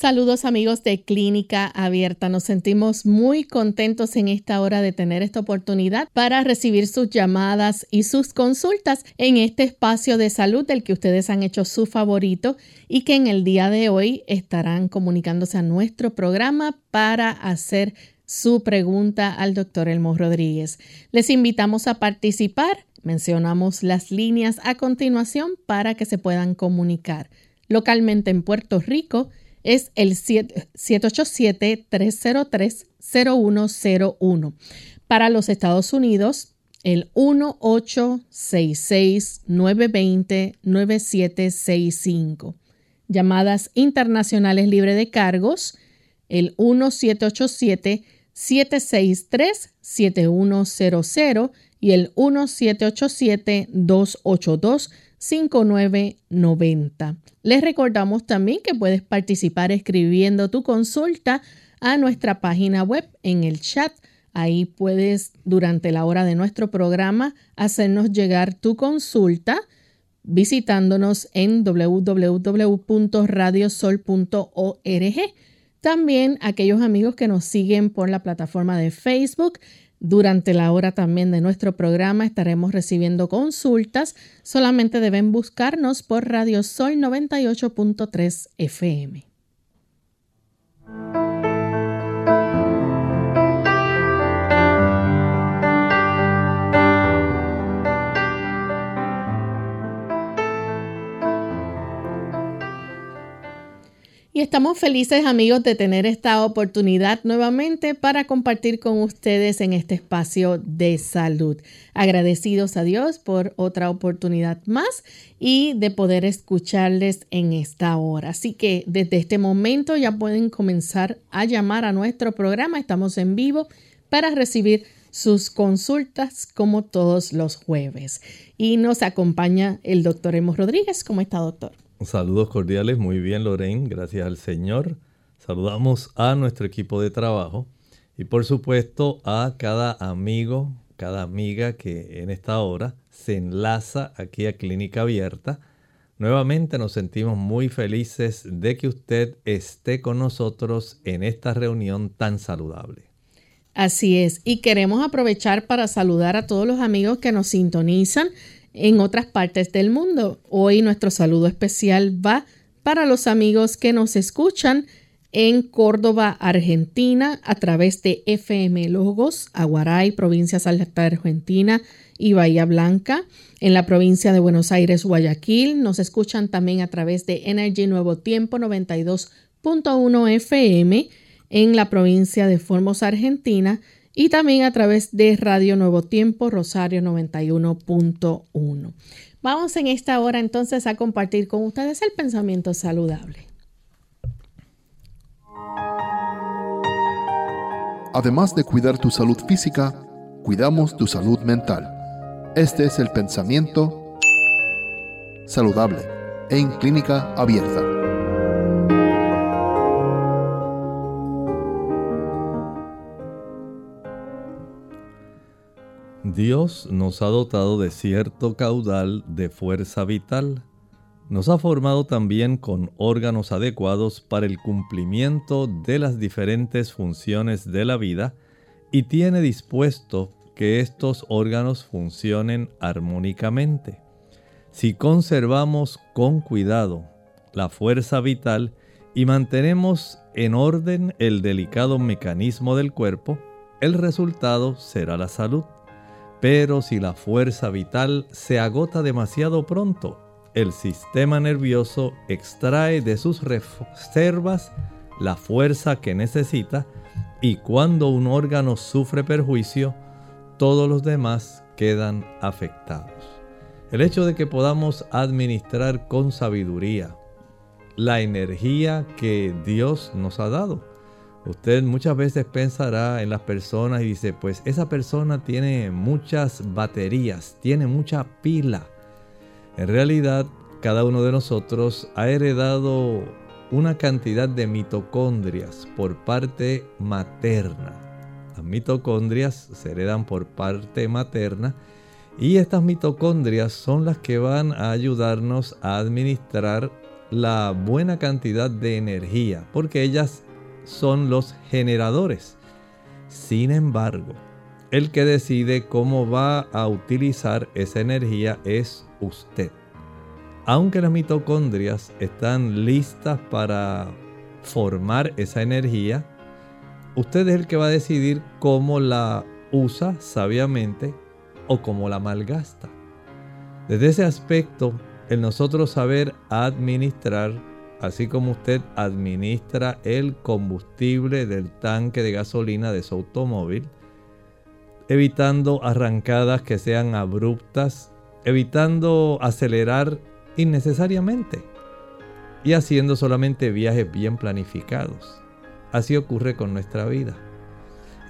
Saludos amigos de Clínica Abierta. Nos sentimos muy contentos en esta hora de tener esta oportunidad para recibir sus llamadas y sus consultas en este espacio de salud del que ustedes han hecho su favorito y que en el día de hoy estarán comunicándose a nuestro programa para hacer su pregunta al doctor Elmo Rodríguez. Les invitamos a participar. Mencionamos las líneas a continuación para que se puedan comunicar. Localmente en Puerto Rico, es el 787-303-0101. Para los Estados Unidos, el 1866-920-9765. Llamadas internacionales libre de cargos, el 1787-763-7100 y el 1787-282. 5990. Les recordamos también que puedes participar escribiendo tu consulta a nuestra página web en el chat. Ahí puedes, durante la hora de nuestro programa, hacernos llegar tu consulta visitándonos en www.radiosol.org. También aquellos amigos que nos siguen por la plataforma de Facebook durante la hora también de nuestro programa estaremos recibiendo consultas. Solamente deben buscarnos por Radio Sol 98.3 FM. Y estamos felices amigos de tener esta oportunidad nuevamente para compartir con ustedes en este espacio de salud. Agradecidos a Dios por otra oportunidad más y de poder escucharles en esta hora. Así que desde este momento ya pueden comenzar a llamar a nuestro programa. Estamos en vivo para recibir sus consultas como todos los jueves. Y nos acompaña el doctor Emos Rodríguez. ¿Cómo está, doctor? Saludos cordiales, muy bien Lorraine, gracias al Señor. Saludamos a nuestro equipo de trabajo y por supuesto a cada amigo, cada amiga que en esta hora se enlaza aquí a Clínica Abierta. Nuevamente nos sentimos muy felices de que usted esté con nosotros en esta reunión tan saludable. Así es, y queremos aprovechar para saludar a todos los amigos que nos sintonizan en otras partes del mundo. Hoy nuestro saludo especial va para los amigos que nos escuchan en Córdoba, Argentina, a través de FM Logos, Aguaray, provincia Salta, Argentina y Bahía Blanca. En la provincia de Buenos Aires, Guayaquil, nos escuchan también a través de Energy Nuevo Tiempo 92.1 FM en la provincia de Formos, Argentina y también a través de Radio Nuevo Tiempo Rosario 91.1. Vamos en esta hora entonces a compartir con ustedes el pensamiento saludable. Además de cuidar tu salud física, cuidamos tu salud mental. Este es el pensamiento saludable en clínica abierta. Dios nos ha dotado de cierto caudal de fuerza vital. Nos ha formado también con órganos adecuados para el cumplimiento de las diferentes funciones de la vida y tiene dispuesto que estos órganos funcionen armónicamente. Si conservamos con cuidado la fuerza vital y mantenemos en orden el delicado mecanismo del cuerpo, el resultado será la salud. Pero si la fuerza vital se agota demasiado pronto, el sistema nervioso extrae de sus reservas la fuerza que necesita y cuando un órgano sufre perjuicio, todos los demás quedan afectados. El hecho de que podamos administrar con sabiduría la energía que Dios nos ha dado. Usted muchas veces pensará en las personas y dice, pues esa persona tiene muchas baterías, tiene mucha pila. En realidad, cada uno de nosotros ha heredado una cantidad de mitocondrias por parte materna. Las mitocondrias se heredan por parte materna y estas mitocondrias son las que van a ayudarnos a administrar la buena cantidad de energía, porque ellas son los generadores. Sin embargo, el que decide cómo va a utilizar esa energía es usted. Aunque las mitocondrias están listas para formar esa energía, usted es el que va a decidir cómo la usa sabiamente o cómo la malgasta. Desde ese aspecto, el nosotros saber administrar, así como usted administra el combustible del tanque de gasolina de su automóvil, evitando arrancadas que sean abruptas, evitando acelerar innecesariamente y haciendo solamente viajes bien planificados. Así ocurre con nuestra vida.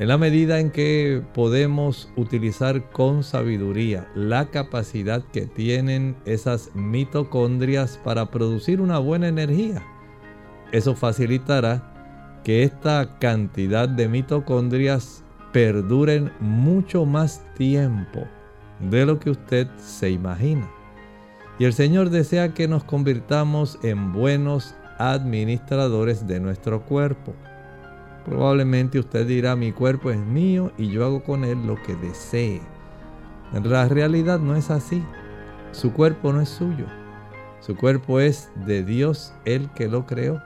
En la medida en que podemos utilizar con sabiduría la capacidad que tienen esas mitocondrias para producir una buena energía, eso facilitará que esta cantidad de mitocondrias perduren mucho más tiempo de lo que usted se imagina. Y el Señor desea que nos convirtamos en buenos administradores de nuestro cuerpo. Probablemente usted dirá, mi cuerpo es mío y yo hago con él lo que desee. La realidad no es así. Su cuerpo no es suyo. Su cuerpo es de Dios, el que lo creó.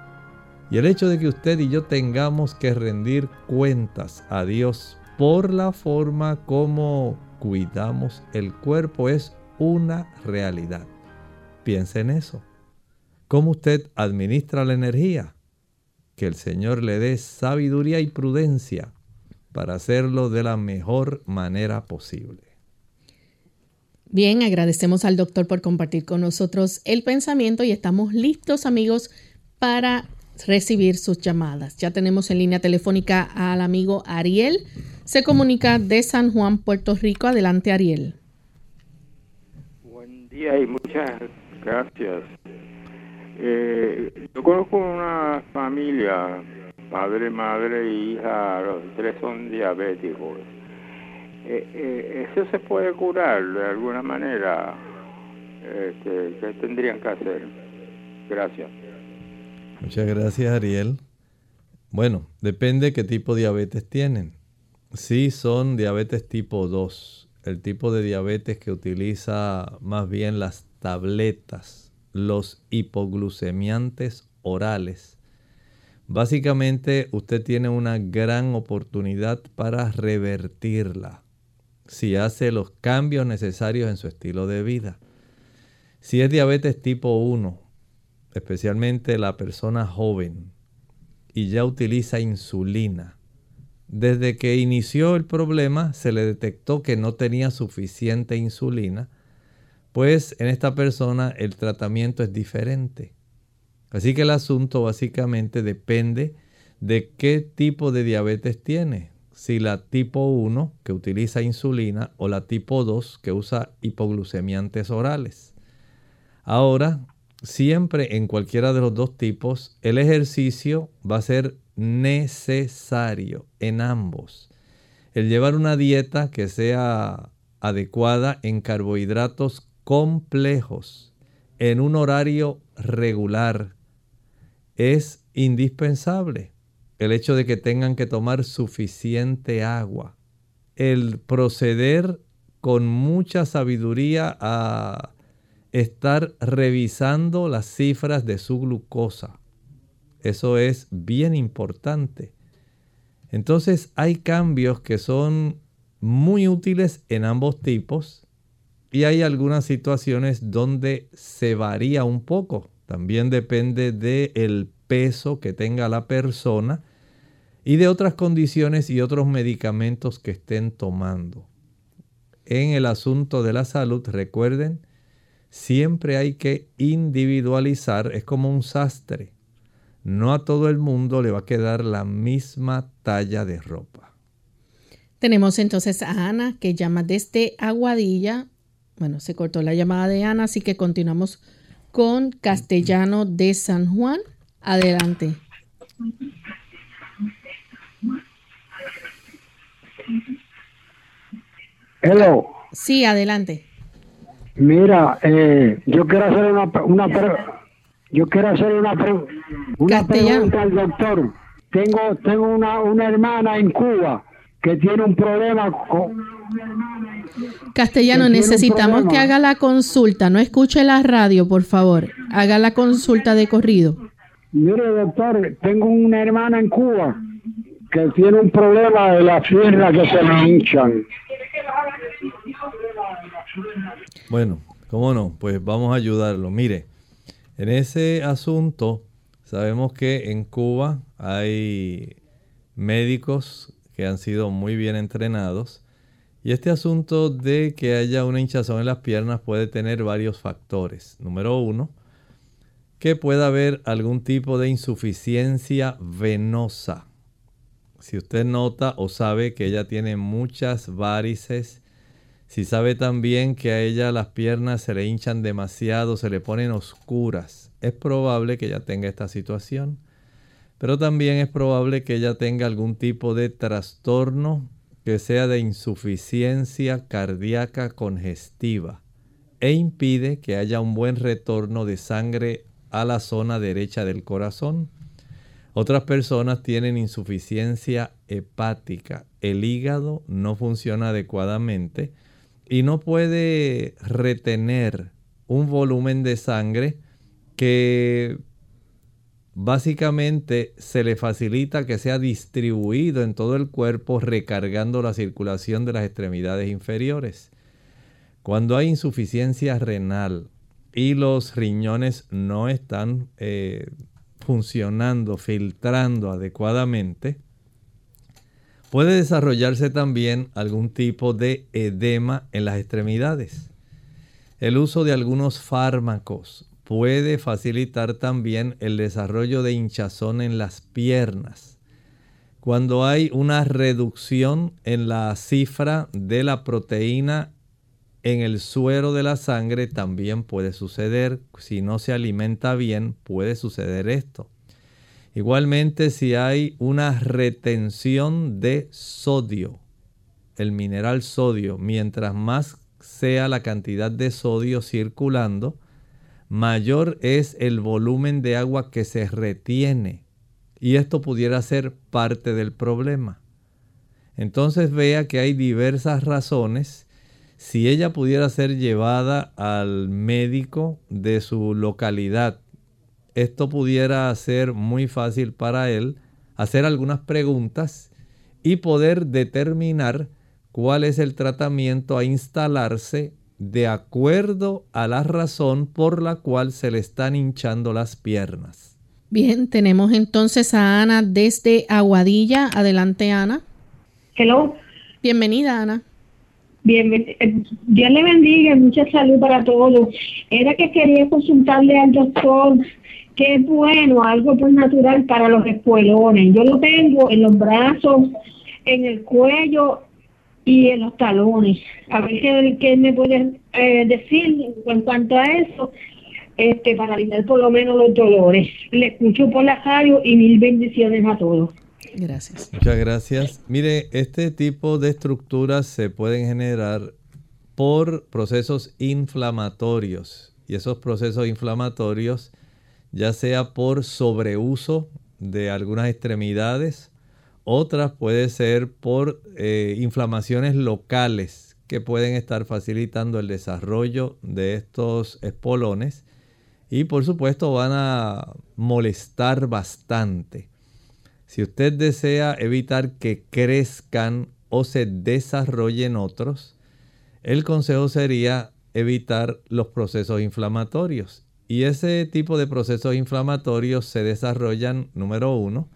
Y el hecho de que usted y yo tengamos que rendir cuentas a Dios por la forma como cuidamos el cuerpo es una realidad. Piense en eso. ¿Cómo usted administra la energía? Que el Señor le dé sabiduría y prudencia para hacerlo de la mejor manera posible. Bien, agradecemos al doctor por compartir con nosotros el pensamiento y estamos listos amigos para recibir sus llamadas. Ya tenemos en línea telefónica al amigo Ariel. Se comunica de San Juan, Puerto Rico. Adelante, Ariel. Buen día y muchas gracias eh, yo conozco una familia, padre, madre e hija, los tres son diabéticos. Eh, eh, ¿Eso se puede curar de alguna manera? Este, ¿Qué tendrían que hacer? Gracias. Muchas gracias, Ariel. Bueno, depende qué tipo de diabetes tienen. Si son diabetes tipo 2, el tipo de diabetes que utiliza más bien las tabletas los hipoglucemiantes orales. Básicamente usted tiene una gran oportunidad para revertirla si hace los cambios necesarios en su estilo de vida. Si es diabetes tipo 1, especialmente la persona joven, y ya utiliza insulina, desde que inició el problema se le detectó que no tenía suficiente insulina pues en esta persona el tratamiento es diferente. Así que el asunto básicamente depende de qué tipo de diabetes tiene. Si la tipo 1 que utiliza insulina o la tipo 2 que usa hipoglucemiantes orales. Ahora, siempre en cualquiera de los dos tipos, el ejercicio va a ser necesario en ambos. El llevar una dieta que sea adecuada en carbohidratos complejos en un horario regular es indispensable. El hecho de que tengan que tomar suficiente agua. El proceder con mucha sabiduría a estar revisando las cifras de su glucosa. Eso es bien importante. Entonces hay cambios que son muy útiles en ambos tipos y hay algunas situaciones donde se varía un poco. También depende del peso que tenga la persona y de otras condiciones y otros medicamentos que estén tomando. En el asunto de la salud, recuerden siempre hay que individualizar, es como un sastre. No a todo el mundo le va a quedar la misma talla de ropa. Tenemos entonces a Ana que llama desde Aguadilla. Bueno, se cortó la llamada de Ana, así que continuamos con Castellano de San Juan. Adelante. Hello. Sí, adelante. Mira, eh, yo quiero hacer una, una yo quiero hacer una, una pregunta al doctor. Tengo tengo una, una hermana en Cuba que tiene un problema con Castellano, necesitamos que haga la consulta, no escuche la radio, por favor. Haga la consulta de corrido. Mire, doctor, tengo una hermana en Cuba que tiene un problema de la pierna que se me hinchan. Bueno, ¿cómo no? Pues vamos a ayudarlo. Mire, en ese asunto sabemos que en Cuba hay médicos que han sido muy bien entrenados y este asunto de que haya una hinchazón en las piernas puede tener varios factores. Número uno, que pueda haber algún tipo de insuficiencia venosa. Si usted nota o sabe que ella tiene muchas varices si sabe también que a ella las piernas se le hinchan demasiado, se le ponen oscuras, es probable que ella tenga esta situación. Pero también es probable que ella tenga algún tipo de trastorno que sea de insuficiencia cardíaca congestiva e impide que haya un buen retorno de sangre a la zona derecha del corazón. Otras personas tienen insuficiencia hepática. El hígado no funciona adecuadamente y no puede retener un volumen de sangre que básicamente se le facilita que sea distribuido en todo el cuerpo recargando la circulación de las extremidades inferiores. Cuando hay insuficiencia renal y los riñones no están eh, funcionando, filtrando adecuadamente, Puede desarrollarse también algún tipo de edema en las extremidades. El uso de algunos fármacos puede facilitar también el desarrollo de hinchazón en las piernas. Cuando hay una reducción en la cifra de la proteína en el suero de la sangre también puede suceder. Si no se alimenta bien, puede suceder esto. Igualmente si hay una retención de sodio, el mineral sodio, mientras más sea la cantidad de sodio circulando, mayor es el volumen de agua que se retiene. Y esto pudiera ser parte del problema. Entonces vea que hay diversas razones. Si ella pudiera ser llevada al médico de su localidad esto pudiera ser muy fácil para él hacer algunas preguntas y poder determinar cuál es el tratamiento a instalarse de acuerdo a la razón por la cual se le están hinchando las piernas. Bien, tenemos entonces a Ana desde Aguadilla. Adelante, Ana. Hello. Bienvenida, Ana. Bien, eh, Dios le bendiga, mucha salud para todos. Era que quería consultarle al doctor que es bueno, algo pues natural para los espuelones. Yo lo tengo en los brazos, en el cuello y en los talones. A ver qué, me puede eh, decir en cuanto a eso, este, para aliviar por lo menos los dolores. Le escucho por la radio y mil bendiciones a todos. Gracias. Muchas gracias. Mire, este tipo de estructuras se pueden generar por procesos inflamatorios y esos procesos inflamatorios ya sea por sobreuso de algunas extremidades, otras puede ser por eh, inflamaciones locales que pueden estar facilitando el desarrollo de estos espolones y por supuesto van a molestar bastante. Si usted desea evitar que crezcan o se desarrollen otros, el consejo sería evitar los procesos inflamatorios y ese tipo de procesos inflamatorios se desarrollan, número uno,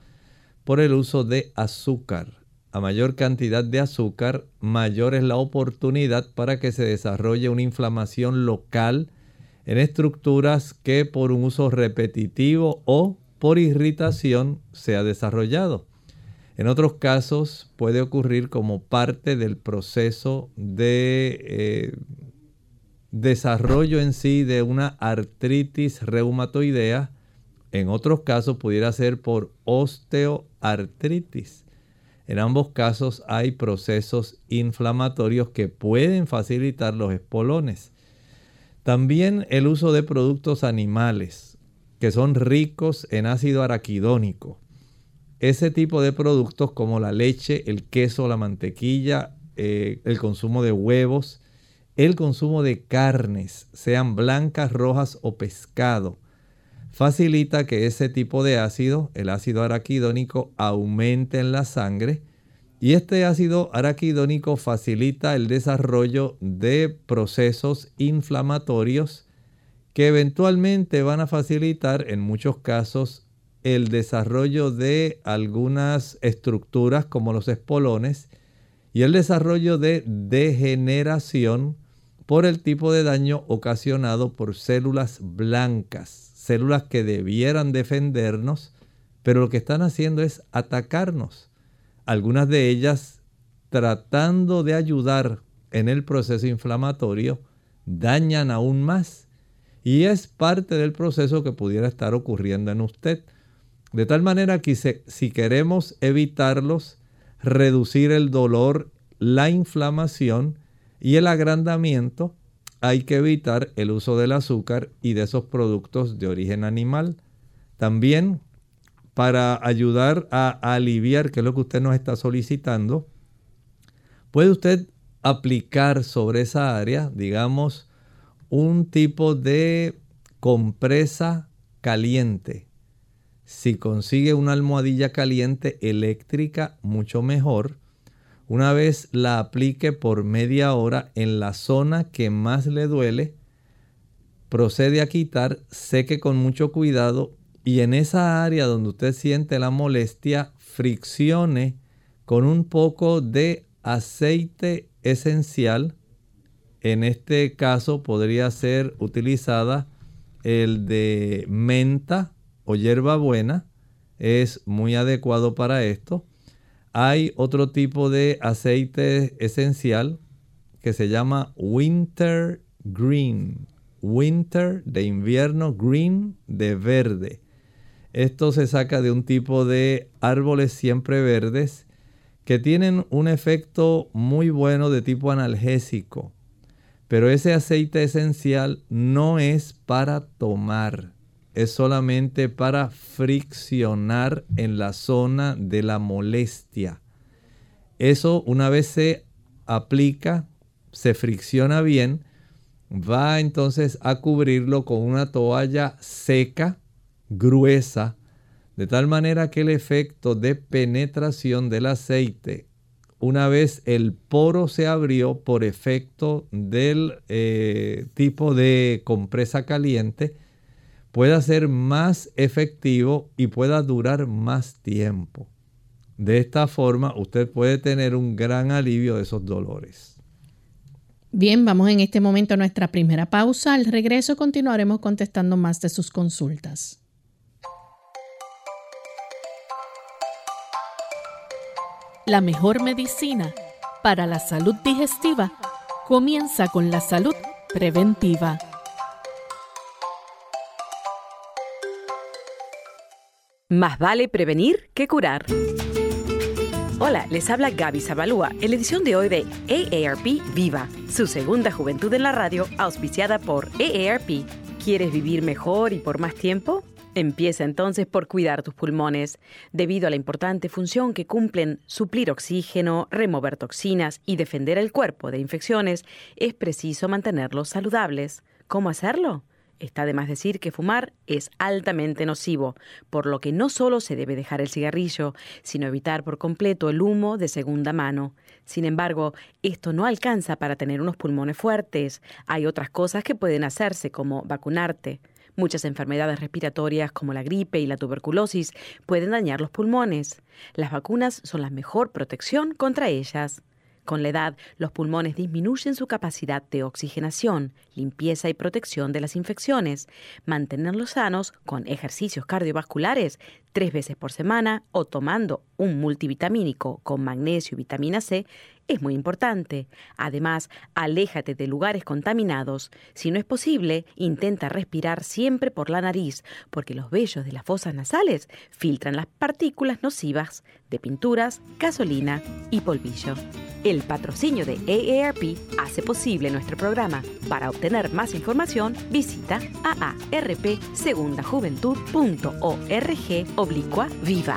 por el uso de azúcar. A mayor cantidad de azúcar, mayor es la oportunidad para que se desarrolle una inflamación local en estructuras que por un uso repetitivo o por irritación se ha desarrollado. En otros casos puede ocurrir como parte del proceso de eh, desarrollo en sí de una artritis reumatoidea. En otros casos pudiera ser por osteoartritis. En ambos casos hay procesos inflamatorios que pueden facilitar los espolones. También el uso de productos animales que son ricos en ácido araquidónico. Ese tipo de productos como la leche, el queso, la mantequilla, eh, el consumo de huevos, el consumo de carnes, sean blancas, rojas o pescado, facilita que ese tipo de ácido, el ácido araquidónico, aumente en la sangre. Y este ácido araquidónico facilita el desarrollo de procesos inflamatorios que eventualmente van a facilitar en muchos casos el desarrollo de algunas estructuras como los espolones y el desarrollo de degeneración por el tipo de daño ocasionado por células blancas células que debieran defendernos, pero lo que están haciendo es atacarnos. Algunas de ellas tratando de ayudar en el proceso inflamatorio, dañan aún más. Y es parte del proceso que pudiera estar ocurriendo en usted. De tal manera que si queremos evitarlos, reducir el dolor, la inflamación y el agrandamiento, hay que evitar el uso del azúcar y de esos productos de origen animal. También para ayudar a aliviar, que es lo que usted nos está solicitando, puede usted aplicar sobre esa área, digamos, un tipo de compresa caliente. Si consigue una almohadilla caliente eléctrica, mucho mejor una vez la aplique por media hora en la zona que más le duele, procede a quitar, seque con mucho cuidado y en esa área donde usted siente la molestia, friccione con un poco de aceite esencial. En este caso podría ser utilizada el de menta o hierbabuena. Es muy adecuado para esto. Hay otro tipo de aceite esencial que se llama Winter Green. Winter de invierno, green de verde. Esto se saca de un tipo de árboles siempre verdes que tienen un efecto muy bueno de tipo analgésico. Pero ese aceite esencial no es para tomar es solamente para friccionar en la zona de la molestia. Eso una vez se aplica, se fricciona bien, va entonces a cubrirlo con una toalla seca, gruesa, de tal manera que el efecto de penetración del aceite, una vez el poro se abrió por efecto del eh, tipo de compresa caliente, pueda ser más efectivo y pueda durar más tiempo. De esta forma usted puede tener un gran alivio de esos dolores. Bien, vamos en este momento a nuestra primera pausa. Al regreso continuaremos contestando más de sus consultas. La mejor medicina para la salud digestiva comienza con la salud preventiva. Más vale prevenir que curar. Hola, les habla Gaby Zabalúa en la edición de hoy de AARP Viva, su segunda juventud en la radio, auspiciada por AARP. ¿Quieres vivir mejor y por más tiempo? Empieza entonces por cuidar tus pulmones. Debido a la importante función que cumplen suplir oxígeno, remover toxinas y defender el cuerpo de infecciones, es preciso mantenerlos saludables. ¿Cómo hacerlo? Está de más decir que fumar es altamente nocivo, por lo que no solo se debe dejar el cigarrillo, sino evitar por completo el humo de segunda mano. Sin embargo, esto no alcanza para tener unos pulmones fuertes. Hay otras cosas que pueden hacerse, como vacunarte. Muchas enfermedades respiratorias como la gripe y la tuberculosis pueden dañar los pulmones. Las vacunas son la mejor protección contra ellas. Con la edad, los pulmones disminuyen su capacidad de oxigenación, limpieza y protección de las infecciones. Mantenerlos sanos con ejercicios cardiovasculares tres veces por semana o tomando un multivitamínico con magnesio y vitamina C es muy importante. Además, aléjate de lugares contaminados. Si no es posible, intenta respirar siempre por la nariz, porque los vellos de las fosas nasales filtran las partículas nocivas de pinturas, gasolina y polvillo. El patrocinio de AARP hace posible nuestro programa. Para obtener más información, visita aarpsegundajuventud.org oblicua viva.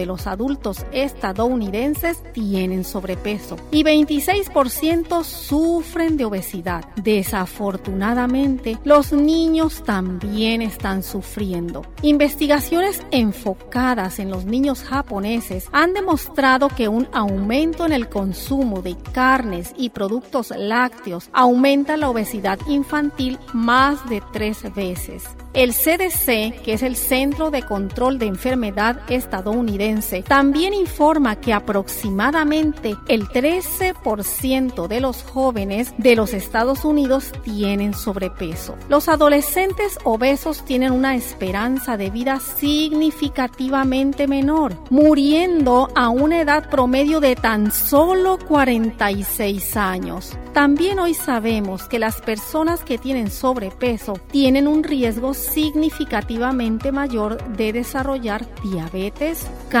los adultos estadounidenses tienen sobrepeso y 26% sufren de obesidad. Desafortunadamente, los niños también están sufriendo. Investigaciones enfocadas en los niños japoneses han demostrado que un aumento en el consumo de carnes y productos lácteos aumenta la obesidad infantil más de tres veces. El CDC, que es el Centro de Control de Enfermedad estadounidense, también informa que aproximadamente el 13% de los jóvenes de los Estados Unidos tienen sobrepeso. Los adolescentes obesos tienen una esperanza de vida significativamente menor, muriendo a una edad promedio de tan solo 46 años. También hoy sabemos que las personas que tienen sobrepeso tienen un riesgo significativamente mayor de desarrollar diabetes, cáncer,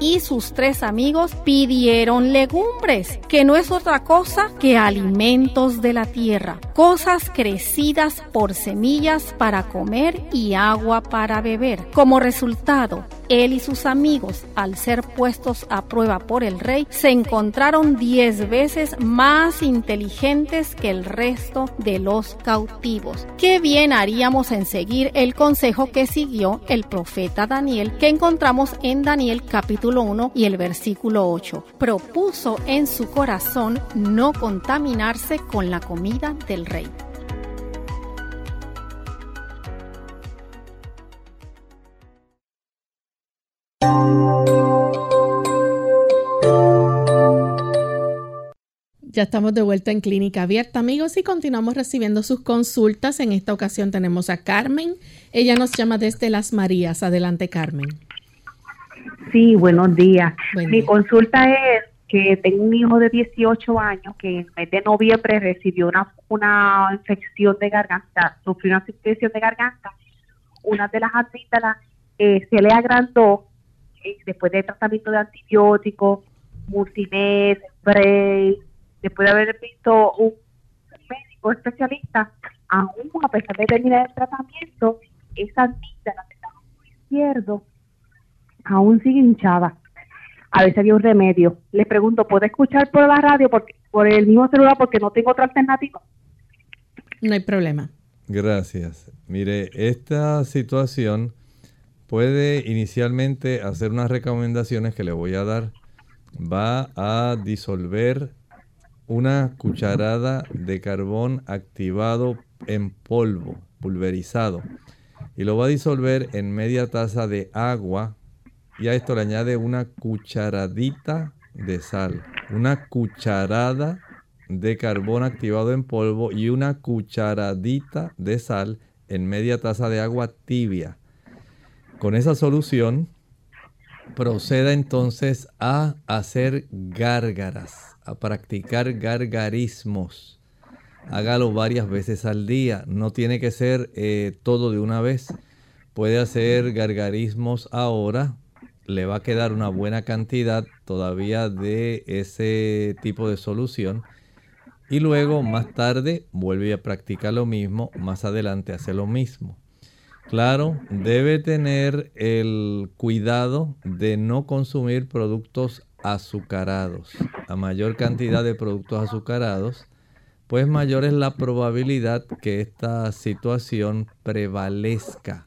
y sus tres amigos pidieron legumbres, que no es otra cosa que alimentos de la tierra, cosas crecidas por semillas para comer y agua para beber. Como resultado, él y sus amigos, al ser puestos a prueba por el rey, se encontraron diez veces más inteligentes que el resto de los cautivos. Qué bien haríamos en seguir el consejo que siguió el profeta Daniel, que encontramos en Daniel capítulo 1 y el versículo 8. Propuso en su corazón no contaminarse con la comida del rey. Ya estamos de vuelta en Clínica Abierta, amigos, y continuamos recibiendo sus consultas. En esta ocasión tenemos a Carmen. Ella nos llama desde Las Marías. Adelante, Carmen. Sí, buenos días. Mi consulta es que tengo un hijo de 18 años que en el mes de noviembre recibió una, una infección de garganta, sufrió una infección de garganta. Una de las amígdalas eh, se le agrandó eh, después de tratamiento de antibióticos, multimed, spray, después de haber visto un médico especialista, aún a pesar de terminar el tratamiento, esa amígdala del ojo izquierdo aún sigue hinchada. A veces había un remedio. Les pregunto, ¿puedo escuchar por la radio, porque, por el mismo celular, porque no tengo otra alternativa? No hay problema. Gracias. Mire, esta situación puede inicialmente hacer unas recomendaciones que le voy a dar. Va a disolver una cucharada de carbón activado en polvo, pulverizado, y lo va a disolver en media taza de agua y a esto le añade una cucharadita de sal, una cucharada de carbón activado en polvo y una cucharadita de sal en media taza de agua tibia. Con esa solución proceda entonces a hacer gárgaras, a practicar gargarismos. Hágalo varias veces al día, no tiene que ser eh, todo de una vez. Puede hacer gargarismos ahora, le va a quedar una buena cantidad todavía de ese tipo de solución. Y luego más tarde vuelve a practicar lo mismo, más adelante hace lo mismo. Claro, debe tener el cuidado de no consumir productos azucarados. A mayor cantidad de productos azucarados, pues mayor es la probabilidad que esta situación prevalezca.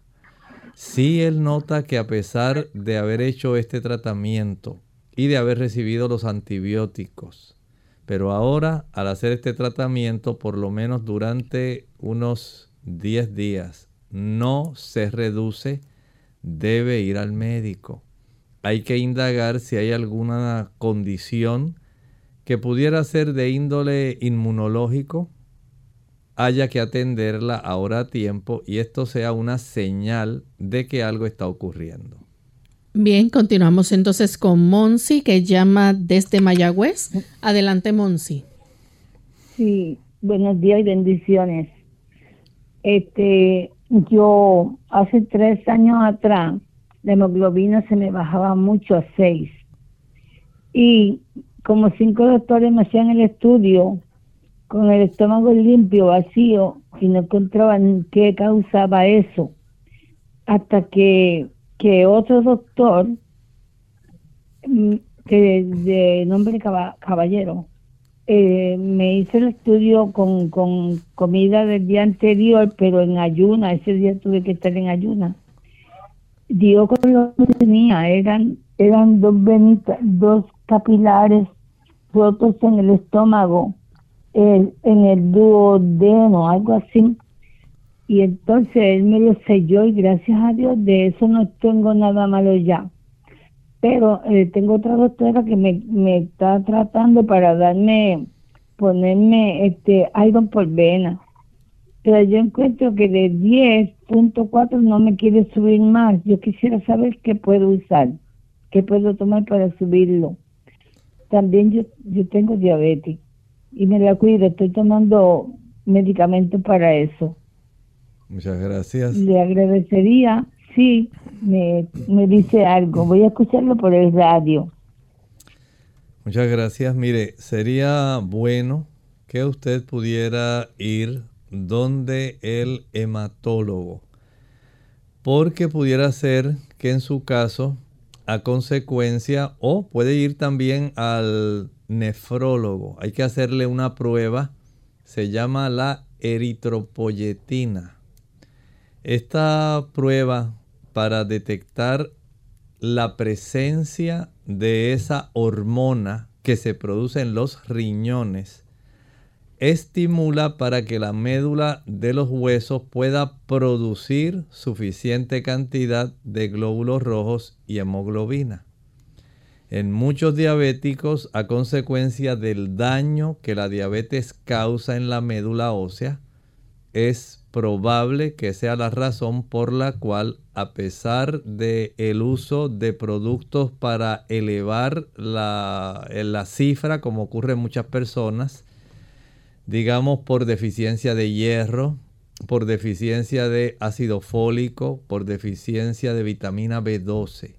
Si él nota que a pesar de haber hecho este tratamiento y de haber recibido los antibióticos, pero ahora al hacer este tratamiento por lo menos durante unos 10 días no se reduce, debe ir al médico. Hay que indagar si hay alguna condición que pudiera ser de índole inmunológico, haya que atenderla ahora a tiempo y esto sea una señal de que algo está ocurriendo. Bien, continuamos entonces con Monsi, que llama desde Mayagüez. Adelante, Monsi. Sí, buenos días y bendiciones. Este, yo hace tres años atrás, la hemoglobina se me bajaba mucho a seis. Y como cinco doctores me hacían el estudio con el estómago limpio, vacío, y no encontraban qué causaba eso. Hasta que, que otro doctor, mm, que de nombre caballero, eh, me hice el estudio con, con comida del día anterior, pero en ayuna, ese día tuve que estar en ayuna. Dio con lo que tenía, eran, eran dos venitas, dos capilares rotos en el estómago, en el duodeno, algo así. Y entonces él me lo selló y gracias a Dios de eso no tengo nada malo ya pero eh, tengo otra doctora que me, me está tratando para darme, ponerme este iron por vena. Pero yo encuentro que de 10.4 no me quiere subir más. Yo quisiera saber qué puedo usar, qué puedo tomar para subirlo. También yo, yo tengo diabetes y me la cuido, estoy tomando medicamentos para eso. Muchas gracias. Le agradecería sí me, dice algo. Voy a escucharlo por el radio. Muchas gracias. Mire, sería bueno que usted pudiera ir donde el hematólogo, porque pudiera ser que en su caso, a consecuencia, o puede ir también al nefrólogo. Hay que hacerle una prueba, se llama la eritropoyetina. Esta prueba para detectar la presencia de esa hormona que se produce en los riñones estimula para que la médula de los huesos pueda producir suficiente cantidad de glóbulos rojos y hemoglobina. En muchos diabéticos, a consecuencia del daño que la diabetes causa en la médula ósea, es probable que sea la razón por la cual a pesar de el uso de productos para elevar la, la cifra como ocurre en muchas personas digamos por deficiencia de hierro por deficiencia de ácido fólico por deficiencia de vitamina B12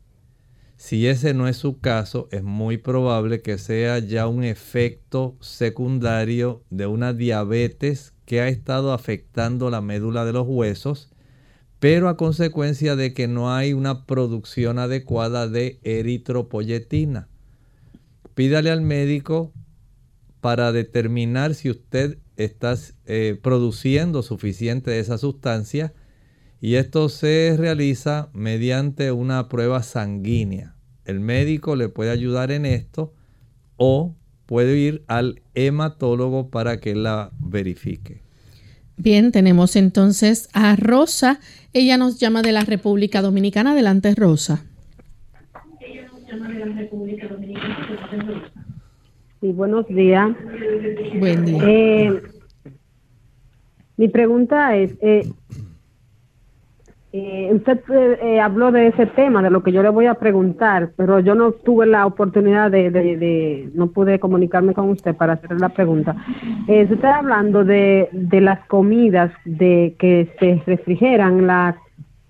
si ese no es su caso es muy probable que sea ya un efecto secundario de una diabetes que ha estado afectando la médula de los huesos, pero a consecuencia de que no hay una producción adecuada de eritropoyetina. Pídale al médico para determinar si usted está eh, produciendo suficiente de esa sustancia y esto se realiza mediante una prueba sanguínea. El médico le puede ayudar en esto o puede ir al hematólogo para que la verifique. Bien, tenemos entonces a Rosa. Ella nos llama de la República Dominicana. Adelante, Rosa. Ella nos llama de la República Dominicana. Sí, buenos días. Buen día. Eh, mi pregunta es, eh, Eh, usted eh, habló de ese tema, de lo que yo le voy a preguntar, pero yo no tuve la oportunidad de, de, no pude comunicarme con usted para hacer la pregunta. Eh, está hablando de, de las comidas de que se refrigeran en, la,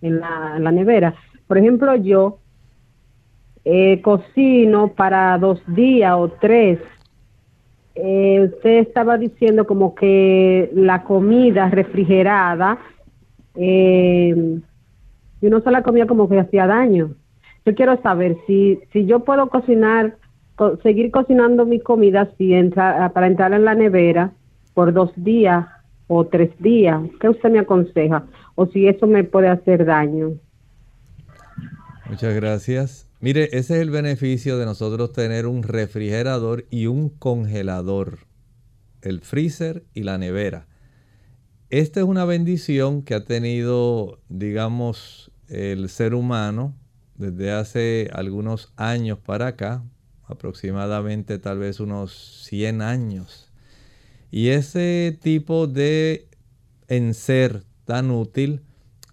en la nevera. Por ejemplo, yo eh, cocino para dos días o tres. Eh, usted estaba diciendo como que la comida refrigerada eh, y uno se la comía como que hacía daño. Yo quiero saber si, si yo puedo cocinar, seguir cocinando mi comida si entra, para entrar en la nevera por dos días o tres días. ¿Qué usted me aconseja? O si eso me puede hacer daño. Muchas gracias. Mire, ese es el beneficio de nosotros tener un refrigerador y un congelador, el freezer y la nevera. Esta es una bendición que ha tenido, digamos, el ser humano desde hace algunos años para acá, aproximadamente tal vez unos 100 años. Y ese tipo de enser tan útil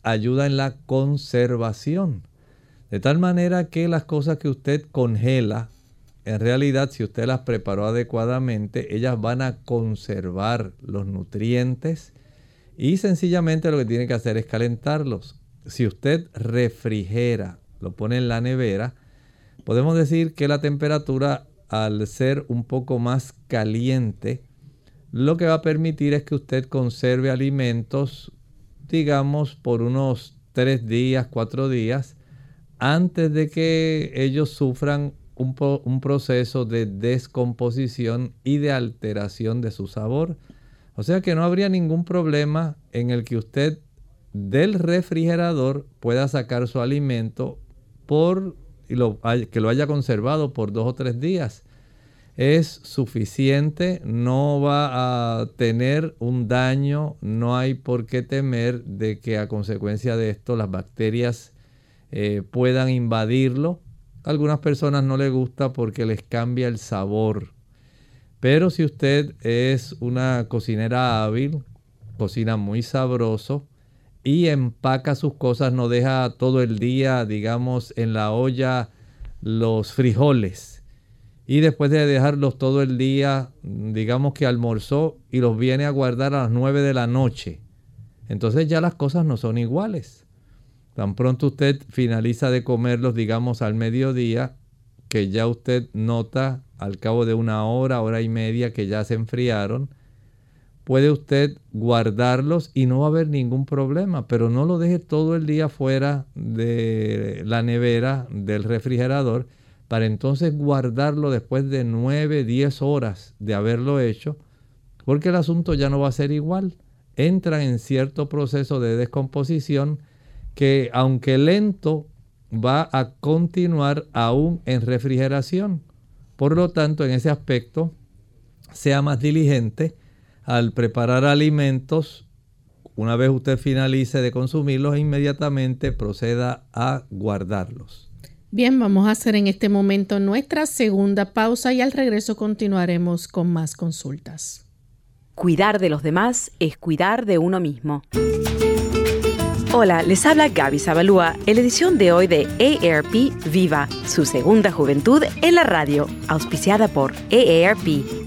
ayuda en la conservación. De tal manera que las cosas que usted congela, en realidad si usted las preparó adecuadamente, ellas van a conservar los nutrientes y sencillamente lo que tiene que hacer es calentarlos. Si usted refrigera, lo pone en la nevera, podemos decir que la temperatura al ser un poco más caliente, lo que va a permitir es que usted conserve alimentos, digamos, por unos tres días, cuatro días, antes de que ellos sufran un, un proceso de descomposición y de alteración de su sabor. O sea que no habría ningún problema en el que usted del refrigerador pueda sacar su alimento por que lo haya conservado por dos o tres días. Es suficiente, no va a tener un daño, no hay por qué temer de que a consecuencia de esto las bacterias eh, puedan invadirlo. A algunas personas no les gusta porque les cambia el sabor pero si usted es una cocinera hábil, cocina muy sabroso y empaca sus cosas, no deja todo el día, digamos, en la olla los frijoles. Y después de dejarlos todo el día, digamos que almorzó y los viene a guardar a las 9 de la noche. Entonces ya las cosas no son iguales. Tan pronto usted finaliza de comerlos, digamos, al mediodía, que ya usted nota al cabo de una hora, hora y media que ya se enfriaron, puede usted guardarlos y no va a haber ningún problema, pero no lo deje todo el día fuera de la nevera, del refrigerador, para entonces guardarlo después de 9, 10 horas de haberlo hecho, porque el asunto ya no va a ser igual. Entra en cierto proceso de descomposición que aunque lento, va a continuar aún en refrigeración. Por lo tanto, en ese aspecto, sea más diligente al preparar alimentos. Una vez usted finalice de consumirlos, inmediatamente proceda a guardarlos. Bien, vamos a hacer en este momento nuestra segunda pausa y al regreso continuaremos con más consultas. Cuidar de los demás es cuidar de uno mismo. Hola, les habla Gaby Zabalúa en la edición de hoy de AARP Viva, su segunda juventud en la radio, auspiciada por AARP.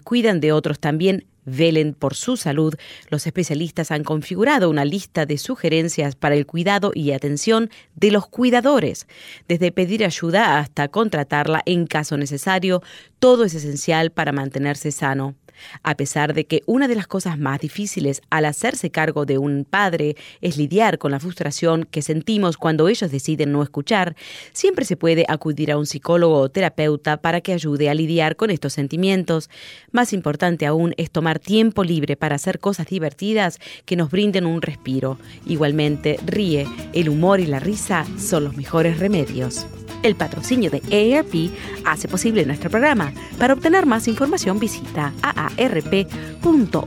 cuidan de otros también velen por su salud, los especialistas han configurado una lista de sugerencias para el cuidado y atención de los cuidadores. Desde pedir ayuda hasta contratarla en caso necesario, todo es esencial para mantenerse sano. A pesar de que una de las cosas más difíciles al hacerse cargo de un padre es lidiar con la frustración que sentimos cuando ellos deciden no escuchar, siempre se puede acudir a un psicólogo o terapeuta para que ayude a lidiar con estos sentimientos. Más importante aún es tomar tiempo libre para hacer cosas divertidas que nos brinden un respiro. Igualmente, ríe, el humor y la risa son los mejores remedios. El patrocinio de AARP hace posible nuestro programa. Para obtener más información visita aarp.org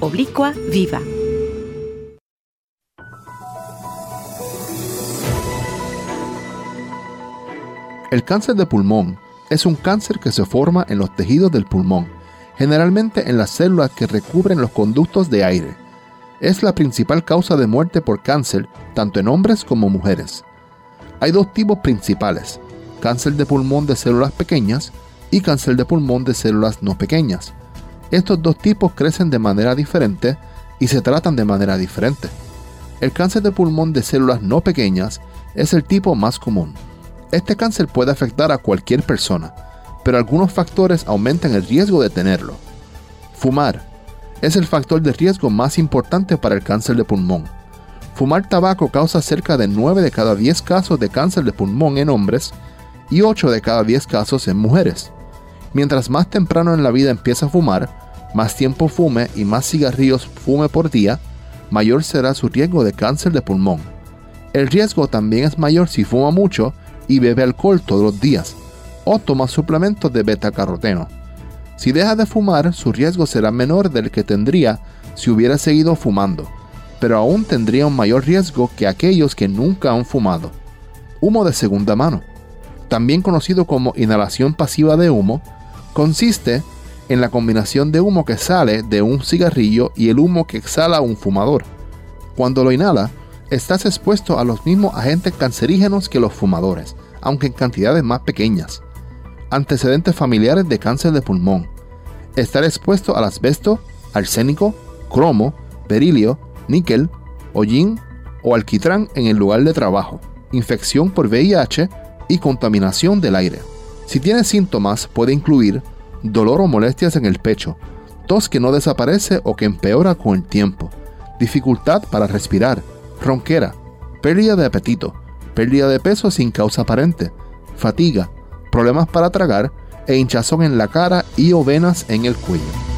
oblicua viva. El cáncer de pulmón es un cáncer que se forma en los tejidos del pulmón, generalmente en las células que recubren los conductos de aire. Es la principal causa de muerte por cáncer tanto en hombres como mujeres. Hay dos tipos principales, cáncer de pulmón de células pequeñas y cáncer de pulmón de células no pequeñas. Estos dos tipos crecen de manera diferente y se tratan de manera diferente. El cáncer de pulmón de células no pequeñas es el tipo más común. Este cáncer puede afectar a cualquier persona, pero algunos factores aumentan el riesgo de tenerlo. Fumar es el factor de riesgo más importante para el cáncer de pulmón Fumar tabaco causa cerca de 9 de cada 10 casos de cáncer de pulmón en hombres y 8 de cada 10 casos en mujeres. Mientras más temprano en la vida empieza a fumar, más tiempo fume y más cigarrillos fume por día, mayor será su riesgo de cáncer de pulmón. El riesgo también es mayor si fuma mucho y bebe alcohol todos los días, o toma suplementos de beta-caroteno. Si deja de fumar, su riesgo será menor del que tendría si hubiera seguido fumando pero aún tendría un mayor riesgo que aquellos que nunca han fumado. Humo de segunda mano, también conocido como inhalación pasiva de humo, consiste en la combinación de humo que sale de un cigarrillo y el humo que exhala un fumador. Cuando lo inhala, estás expuesto a los mismos agentes cancerígenos que los fumadores, aunque en cantidades más pequeñas. Antecedentes familiares de cáncer de pulmón. Estar expuesto al asbesto, arsénico, cromo, berilio, níquel, hollín o alquitrán en el lugar de trabajo, infección por VIH y contaminación del aire. Si tiene síntomas puede incluir dolor o molestias en el pecho, tos que no desaparece o que empeora con el tiempo, dificultad para respirar, ronquera, pérdida de apetito, pérdida de peso sin causa aparente, fatiga, problemas para tragar e hinchazón en la cara y o venas en el cuello.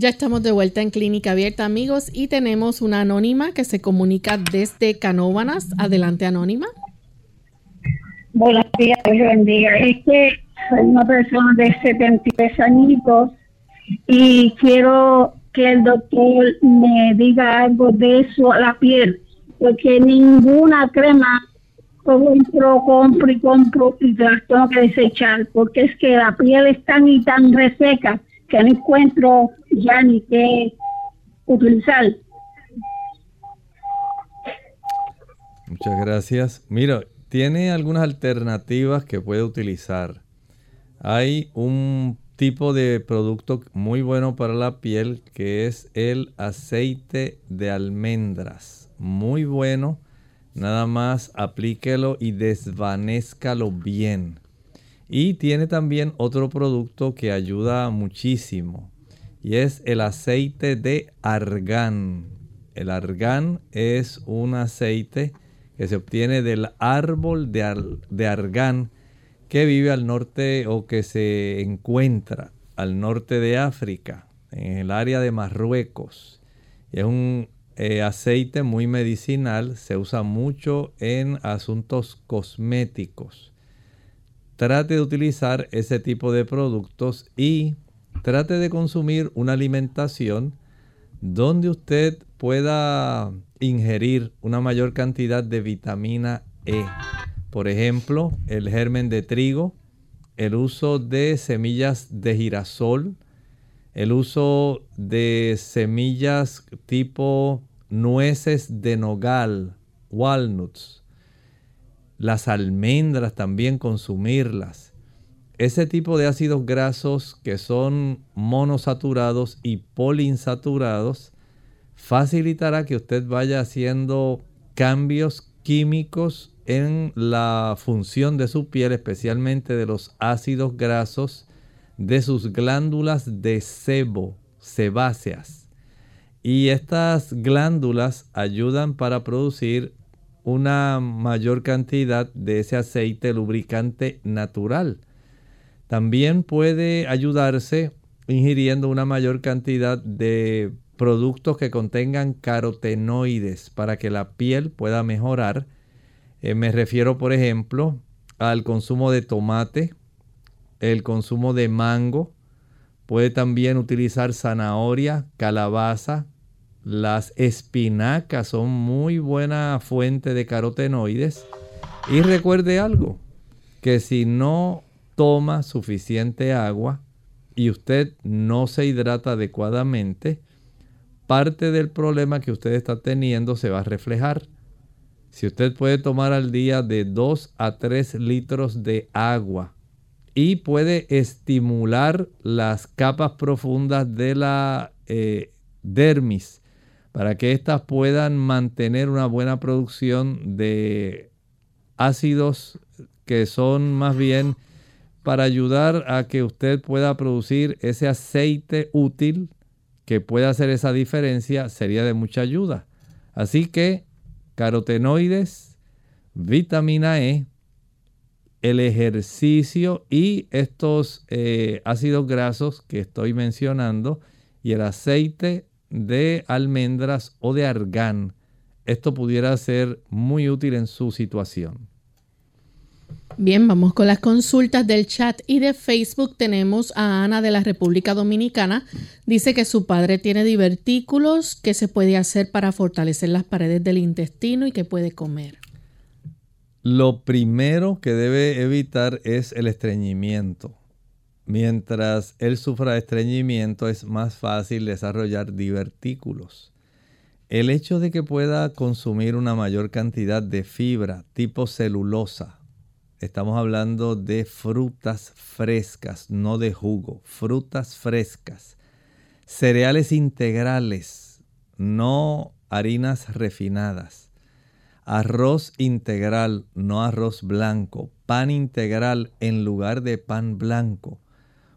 Ya estamos de vuelta en Clínica Abierta, amigos, y tenemos una anónima que se comunica desde Canóvanas. Adelante, anónima. Buenos días, Dios bendiga. Es que soy una persona de 73 añitos y quiero que el doctor me diga algo de eso la piel, porque ninguna crema compro, compro y compro y las tengo que desechar, porque es que la piel es tan y tan reseca que no encuentro ya ni qué utilizar. Muchas gracias. Mira, tiene algunas alternativas que puede utilizar. Hay un tipo de producto muy bueno para la piel que es el aceite de almendras. Muy bueno. Nada más aplíquelo y desvanezcalo bien. Y tiene también otro producto que ayuda muchísimo y es el aceite de argán. El argán es un aceite que se obtiene del árbol de, de argán que vive al norte o que se encuentra al norte de África, en el área de Marruecos. es un eh, aceite muy medicinal, se usa mucho en asuntos cosméticos trate de utilizar ese tipo de productos y trate de consumir una alimentación donde usted pueda ingerir una mayor cantidad de vitamina E. Por ejemplo, el germen de trigo, el uso de semillas de girasol, el uso de semillas tipo nueces de nogal, walnuts, las almendras también consumirlas. Ese tipo de ácidos grasos que son monosaturados y poliinsaturados facilitará que usted vaya haciendo cambios químicos en la función de su piel, especialmente de los ácidos grasos de sus glándulas de sebo, sebáceas. Y estas glándulas ayudan para producir una mayor cantidad de ese aceite lubricante natural. También puede ayudarse ingiriendo una mayor cantidad de productos que contengan carotenoides para que la piel pueda mejorar. Eh, me refiero, por ejemplo, al consumo de tomate, el consumo de mango. Puede también utilizar zanahoria, calabaza. Las espinacas son muy buena fuente de carotenoides. Y recuerde algo, que si no toma suficiente agua y usted no se hidrata adecuadamente, parte del problema que usted está teniendo se va a reflejar. Si usted puede tomar al día de 2 a 3 litros de agua y puede estimular las capas profundas de la eh, dermis para que éstas puedan mantener una buena producción de ácidos que son más bien para ayudar a que usted pueda producir ese aceite útil que pueda hacer esa diferencia sería de mucha ayuda. Así que carotenoides, vitamina E, el ejercicio y estos eh, ácidos grasos que estoy mencionando y el aceite de almendras o de argán. Esto pudiera ser muy útil en su situación. Bien, vamos con las consultas del chat y de Facebook. Tenemos a Ana de la República Dominicana. Dice que su padre tiene divertículos. ¿Qué se puede hacer para fortalecer las paredes del intestino y qué puede comer? Lo primero que debe evitar es el estreñimiento. Mientras él sufra estreñimiento es más fácil desarrollar divertículos. El hecho de que pueda consumir una mayor cantidad de fibra tipo celulosa, Estamos hablando de frutas frescas, no de jugo, frutas frescas. Cereales integrales, no harinas refinadas. Arroz integral, no arroz blanco. Pan integral en lugar de pan blanco.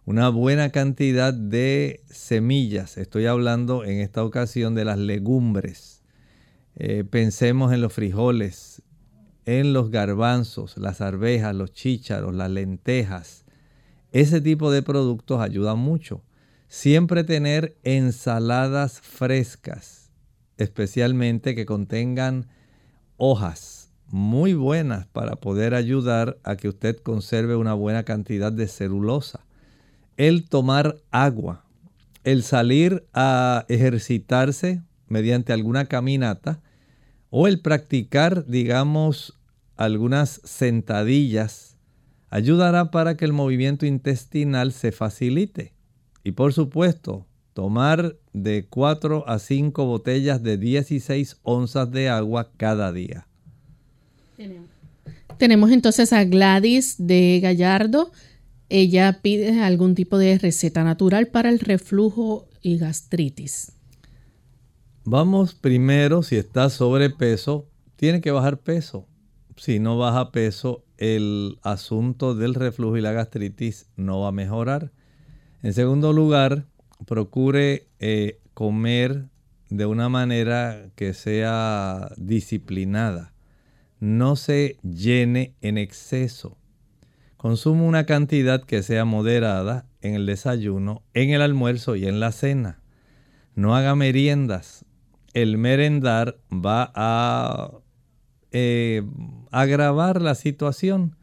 Una buena cantidad de semillas. Estoy hablando en esta ocasión de las legumbres. Eh, pensemos en los frijoles, en los garbanzos, las arvejas, los chícharos, las lentejas. Ese tipo de productos ayuda mucho. Siempre tener ensaladas frescas, especialmente que contengan hojas muy buenas para poder ayudar a que usted conserve una buena cantidad de celulosa. El tomar agua, el salir a ejercitarse mediante alguna caminata, o el practicar, digamos, algunas sentadillas ayudará para que el movimiento intestinal se facilite. Y por supuesto, tomar de 4 a 5 botellas de 16 onzas de agua cada día. Tenemos entonces a Gladys de Gallardo. Ella pide algún tipo de receta natural para el reflujo y gastritis. Vamos primero, si está sobrepeso, tiene que bajar peso. Si no baja peso, el asunto del reflujo y la gastritis no va a mejorar. En segundo lugar, procure eh, comer de una manera que sea disciplinada. No se llene en exceso. Consume una cantidad que sea moderada en el desayuno, en el almuerzo y en la cena. No haga meriendas el merendar va a eh, agravar la situación.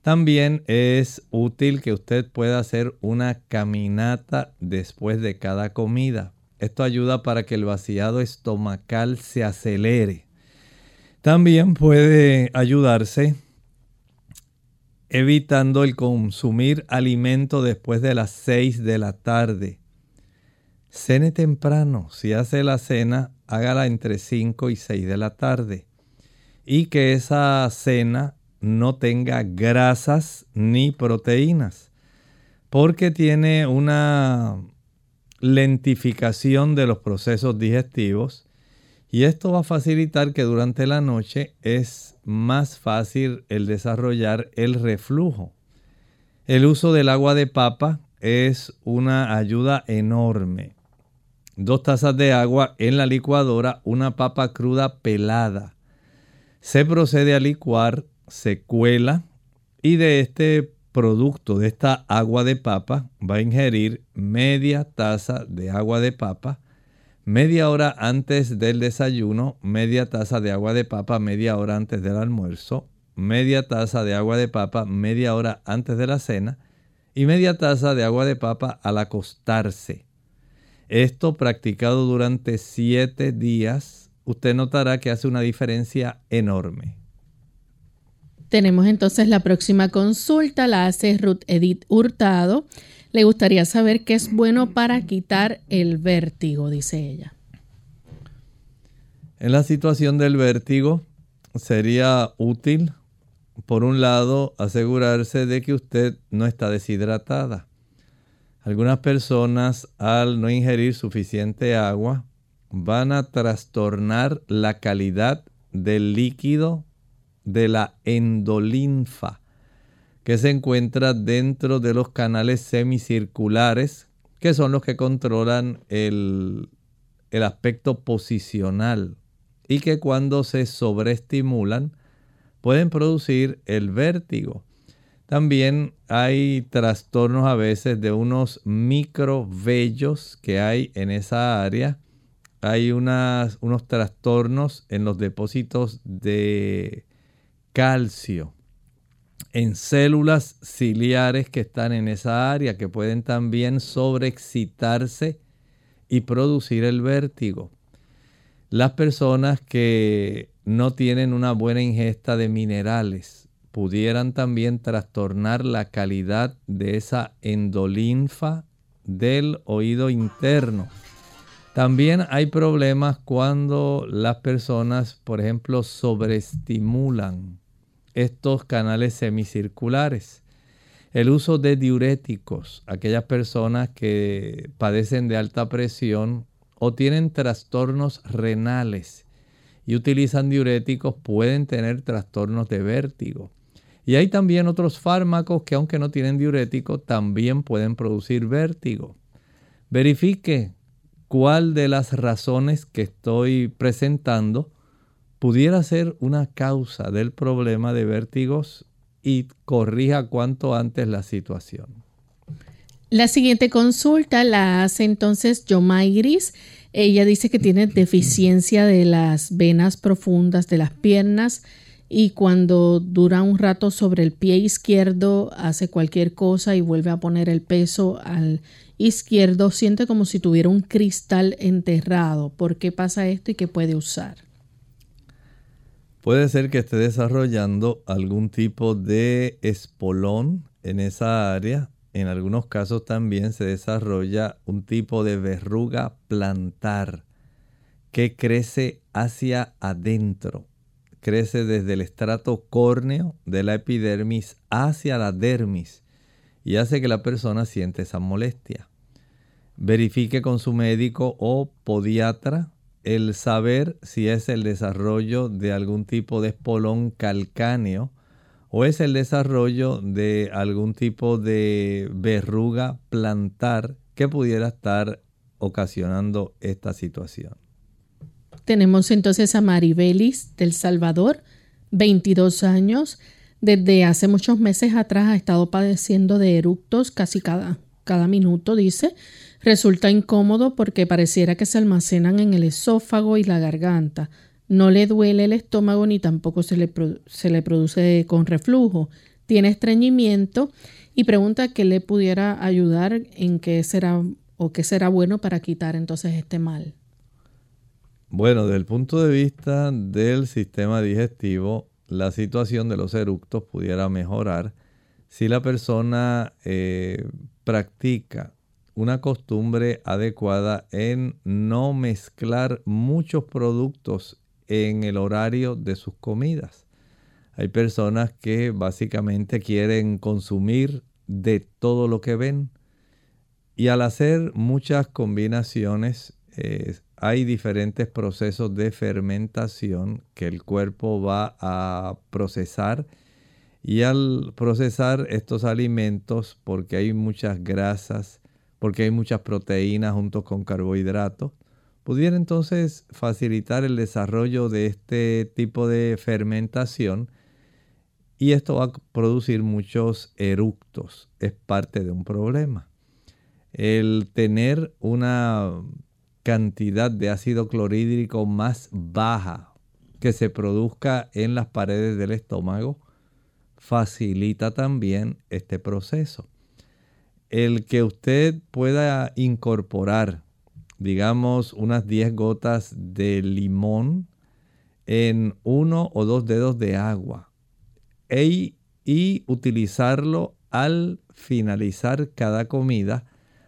También es útil que usted pueda hacer una caminata después de cada comida. Esto ayuda para que el vaciado estomacal se acelere. También puede ayudarse evitando el consumir alimento después de las 6 de la tarde. Cene temprano, si hace la cena, hágala entre 5 y 6 de la tarde. Y que esa cena no tenga grasas ni proteínas, porque tiene una lentificación de los procesos digestivos y esto va a facilitar que durante la noche es más fácil el desarrollar el reflujo. El uso del agua de papa es una ayuda enorme. Dos tazas de agua en la licuadora, una papa cruda pelada. Se procede a licuar, se cuela y de este producto, de esta agua de papa, va a ingerir media taza de agua de papa media hora antes del desayuno, media taza de agua de papa, media hora antes del almuerzo, media taza de agua de papa, media hora antes de la cena y media taza de agua de papa al acostarse. Esto practicado durante siete días, usted notará que hace una diferencia enorme. Tenemos entonces la próxima consulta, la hace Ruth Edith Hurtado. Le gustaría saber qué es bueno para quitar el vértigo, dice ella. En la situación del vértigo sería útil, por un lado, asegurarse de que usted no está deshidratada. Algunas personas al no ingerir suficiente agua van a trastornar la calidad del líquido de la endolinfa que se encuentra dentro de los canales semicirculares, que son los que controlan el, el aspecto posicional y que cuando se sobreestimulan pueden producir el vértigo. También hay trastornos a veces de unos microvellos que hay en esa área. Hay unos trastornos en los depósitos de calcio en células ciliares que están en esa área que pueden también sobreexcitarse y producir el vértigo. Las personas que no tienen una buena ingesta de minerales pudieran también trastornar la calidad de esa endolinfa del oído interno. También hay problemas cuando las personas, por ejemplo, sobreestimulan estos canales semicirculares. El uso de diuréticos, aquellas personas que padecen de alta presión o tienen trastornos renales y utilizan diuréticos pueden tener trastornos de vértigo. Y hay también otros fármacos que aunque no tienen diurético también pueden producir vértigo. Verifique cuál de las razones que estoy presentando pudiera ser una causa del problema de vértigos y corrija cuanto antes la situación. La siguiente consulta la hace entonces Yomairis. Ella dice que tiene deficiencia de las venas profundas de las piernas y cuando dura un rato sobre el pie izquierdo hace cualquier cosa y vuelve a poner el peso al izquierdo, siente como si tuviera un cristal enterrado. ¿Por qué pasa esto y qué puede usar? Puede ser que esté desarrollando algún tipo de espolón en esa área. En algunos casos también se desarrolla un tipo de verruga plantar que crece hacia adentro. Crece desde el estrato córneo de la epidermis hacia la dermis y hace que la persona siente esa molestia. Verifique con su médico o podiatra el saber si es el desarrollo de algún tipo de espolón calcáneo o es el desarrollo de algún tipo de verruga plantar que pudiera estar ocasionando esta situación. Tenemos entonces a Maribelis del Salvador, 22 años. Desde hace muchos meses atrás ha estado padeciendo de eructos casi cada, cada minuto, dice. Resulta incómodo porque pareciera que se almacenan en el esófago y la garganta. No le duele el estómago ni tampoco se le, se le produce con reflujo. Tiene estreñimiento y pregunta qué le pudiera ayudar en qué será o qué será bueno para quitar entonces este mal. Bueno, desde el punto de vista del sistema digestivo, la situación de los eructos pudiera mejorar si la persona eh, practica una costumbre adecuada en no mezclar muchos productos en el horario de sus comidas. Hay personas que básicamente quieren consumir de todo lo que ven y al hacer muchas combinaciones eh, hay diferentes procesos de fermentación que el cuerpo va a procesar y al procesar estos alimentos porque hay muchas grasas, porque hay muchas proteínas junto con carbohidratos, pudiera entonces facilitar el desarrollo de este tipo de fermentación y esto va a producir muchos eructos. Es parte de un problema. El tener una cantidad de ácido clorhídrico más baja que se produzca en las paredes del estómago facilita también este proceso. El que usted pueda incorporar, digamos, unas 10 gotas de limón en uno o dos dedos de agua y utilizarlo al finalizar cada comida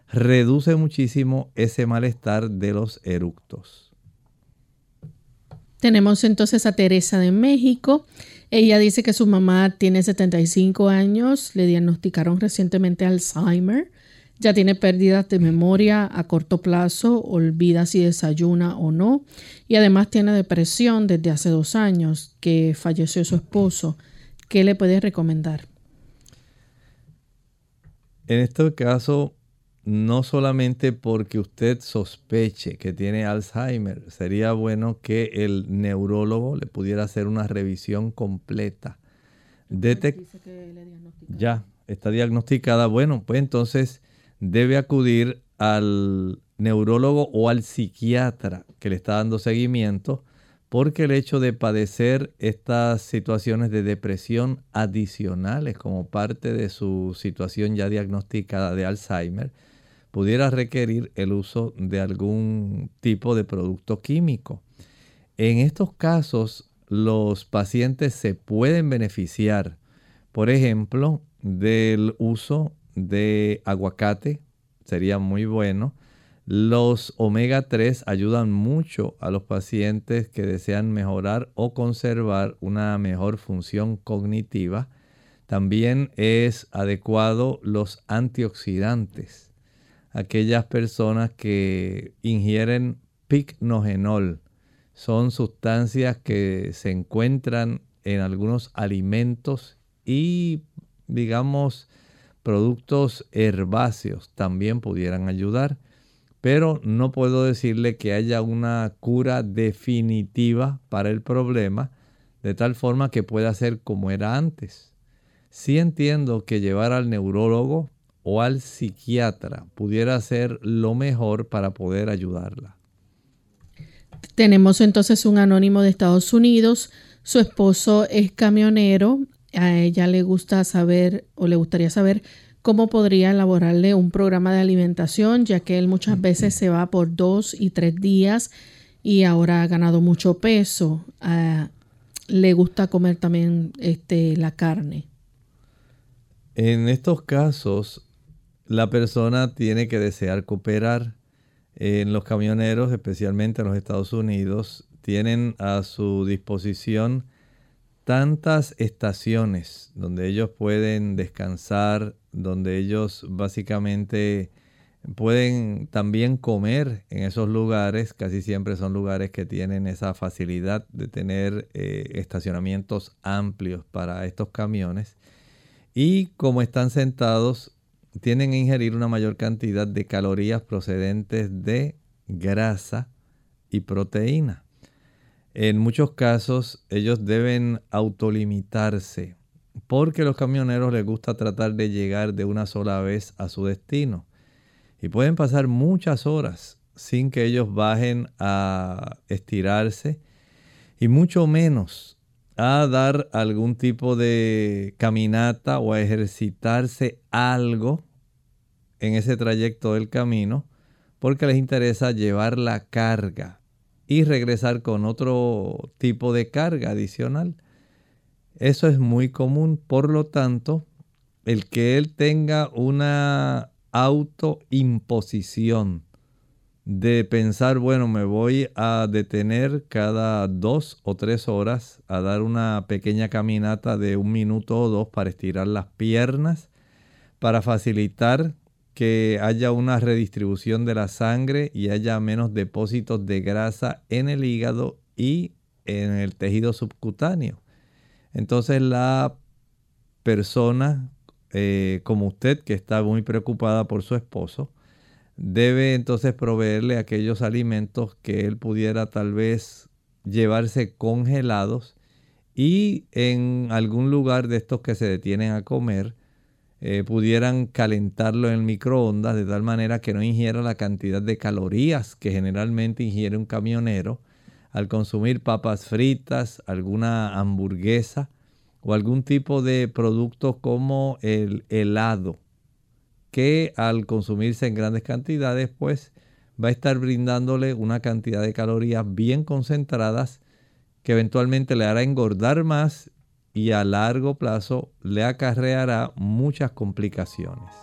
reduce muchísimo ese malestar de los eructos. Tenemos entonces a Teresa de México. Ella dice que su mamá tiene 75 años, le diagnosticaron recientemente Alzheimer, ya tiene pérdidas de memoria a corto plazo, olvida si desayuna o no, y además tiene depresión desde hace dos años que falleció su esposo. ¿Qué le puedes recomendar? En este caso, no solamente porque usted sospeche que tiene Alzheimer, sería bueno que el neurólogo le pudiera hacer una revisión completa. ya, está diagnosticada. Bueno, pues entonces debe acudir al neurólogo o al psiquiatra que le está dando seguimiento porque el hecho de padecer estas situaciones de depresión adicionales como parte de su situación ya diagnosticada de Alzheimer, pudiera requerir el uso de algún tipo de producto químico. En estos casos, los pacientes se pueden beneficiar, por ejemplo, del uso de aguacate, sería muy bueno, los omega 3 ayudan mucho a los pacientes que desean mejorar o conservar una mejor función cognitiva. También es adecuado los antioxidantes. Aquellas personas que ingieren picnogenol son sustancias que se encuentran en algunos alimentos y digamos productos herbáceos también pudieran ayudar pero no puedo decirle que haya una cura definitiva para el problema de tal forma que pueda ser como era antes. Sí entiendo que llevar al neurólogo o al psiquiatra pudiera ser lo mejor para poder ayudarla. Tenemos entonces un anónimo de Estados Unidos. Su esposo es camionero. A ella le gusta saber o le gustaría saber cómo podría elaborarle un programa de alimentación, ya que él muchas veces se va por dos y tres días y ahora ha ganado mucho peso. Ah, le gusta comer también este, la carne. En estos casos, la persona tiene que desear cooperar. En los camioneros, especialmente en los Estados Unidos, tienen a su disposición tantas estaciones donde ellos pueden descansar, donde ellos básicamente pueden también comer en esos lugares, casi siempre son lugares que tienen esa facilidad de tener eh, estacionamientos amplios para estos camiones. Y como están sentados, tienen que ingerir una mayor cantidad de calorías procedentes de grasa y proteína. En muchos casos ellos deben autolimitarse porque a los camioneros les gusta tratar de llegar de una sola vez a su destino. Y pueden pasar muchas horas sin que ellos bajen a estirarse y mucho menos a dar algún tipo de caminata o a ejercitarse algo en ese trayecto del camino porque les interesa llevar la carga y regresar con otro tipo de carga adicional. Eso es muy común, por lo tanto, el que él tenga una autoimposición de pensar, bueno, me voy a detener cada dos o tres horas a dar una pequeña caminata de un minuto o dos para estirar las piernas, para facilitar que haya una redistribución de la sangre y haya menos depósitos de grasa en el hígado y en el tejido subcutáneo. Entonces la persona eh, como usted que está muy preocupada por su esposo, debe entonces proveerle aquellos alimentos que él pudiera tal vez llevarse congelados y en algún lugar de estos que se detienen a comer, eh, pudieran calentarlo en el microondas de tal manera que no ingiera la cantidad de calorías que generalmente ingiere un camionero al consumir papas fritas, alguna hamburguesa o algún tipo de producto como el helado que al consumirse en grandes cantidades, pues va a estar brindándole una cantidad de calorías bien concentradas que eventualmente le hará engordar más y a largo plazo le acarreará muchas complicaciones.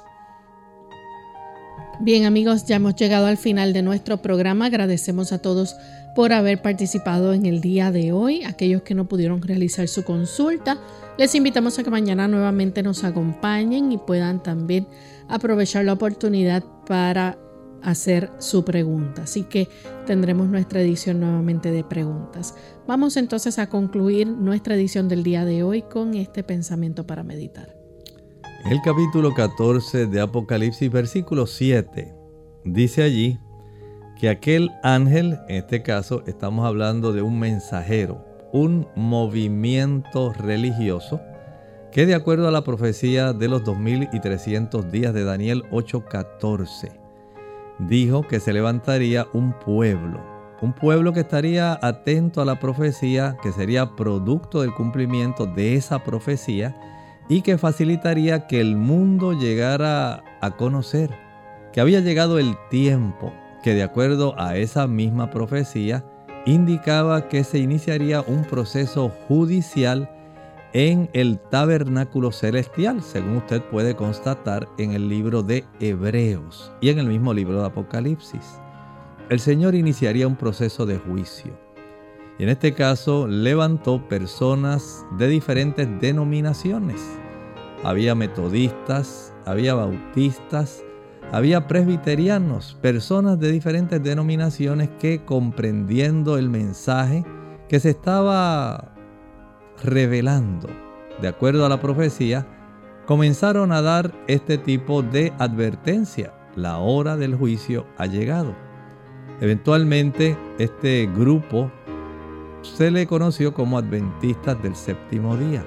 Bien amigos, ya hemos llegado al final de nuestro programa. Agradecemos a todos por haber participado en el día de hoy. Aquellos que no pudieron realizar su consulta, les invitamos a que mañana nuevamente nos acompañen y puedan también aprovechar la oportunidad para hacer su pregunta. Así que tendremos nuestra edición nuevamente de preguntas. Vamos entonces a concluir nuestra edición del día de hoy con este pensamiento para meditar. El capítulo 14 de Apocalipsis, versículo 7, dice allí que aquel ángel, en este caso estamos hablando de un mensajero, un movimiento religioso, que de acuerdo a la profecía de los 2300 días de Daniel 8:14, dijo que se levantaría un pueblo, un pueblo que estaría atento a la profecía, que sería producto del cumplimiento de esa profecía y que facilitaría que el mundo llegara a conocer que había llegado el tiempo que de acuerdo a esa misma profecía indicaba que se iniciaría un proceso judicial en el tabernáculo celestial, según usted puede constatar en el libro de Hebreos y en el mismo libro de Apocalipsis. El Señor iniciaría un proceso de juicio. Y en este caso levantó personas de diferentes denominaciones. Había metodistas, había bautistas, había presbiterianos, personas de diferentes denominaciones que comprendiendo el mensaje que se estaba revelando, de acuerdo a la profecía, comenzaron a dar este tipo de advertencia. La hora del juicio ha llegado. Eventualmente este grupo se le conoció como adventistas del séptimo día.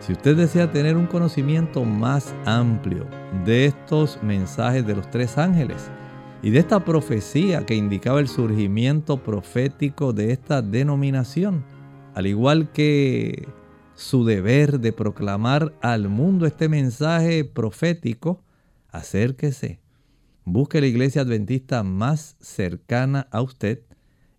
Si usted desea tener un conocimiento más amplio de estos mensajes de los tres ángeles y de esta profecía que indicaba el surgimiento profético de esta denominación, al igual que su deber de proclamar al mundo este mensaje profético, acérquese, busque la iglesia adventista más cercana a usted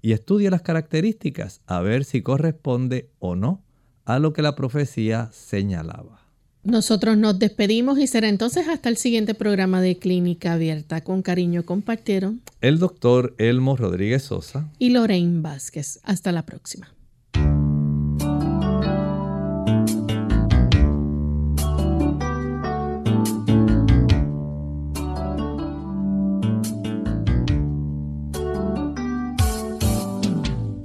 y estudie las características a ver si corresponde o no a lo que la profecía señalaba. Nosotros nos despedimos y será entonces hasta el siguiente programa de Clínica Abierta. Con cariño compartieron el doctor Elmo Rodríguez Sosa y Lorraine Vázquez. Hasta la próxima.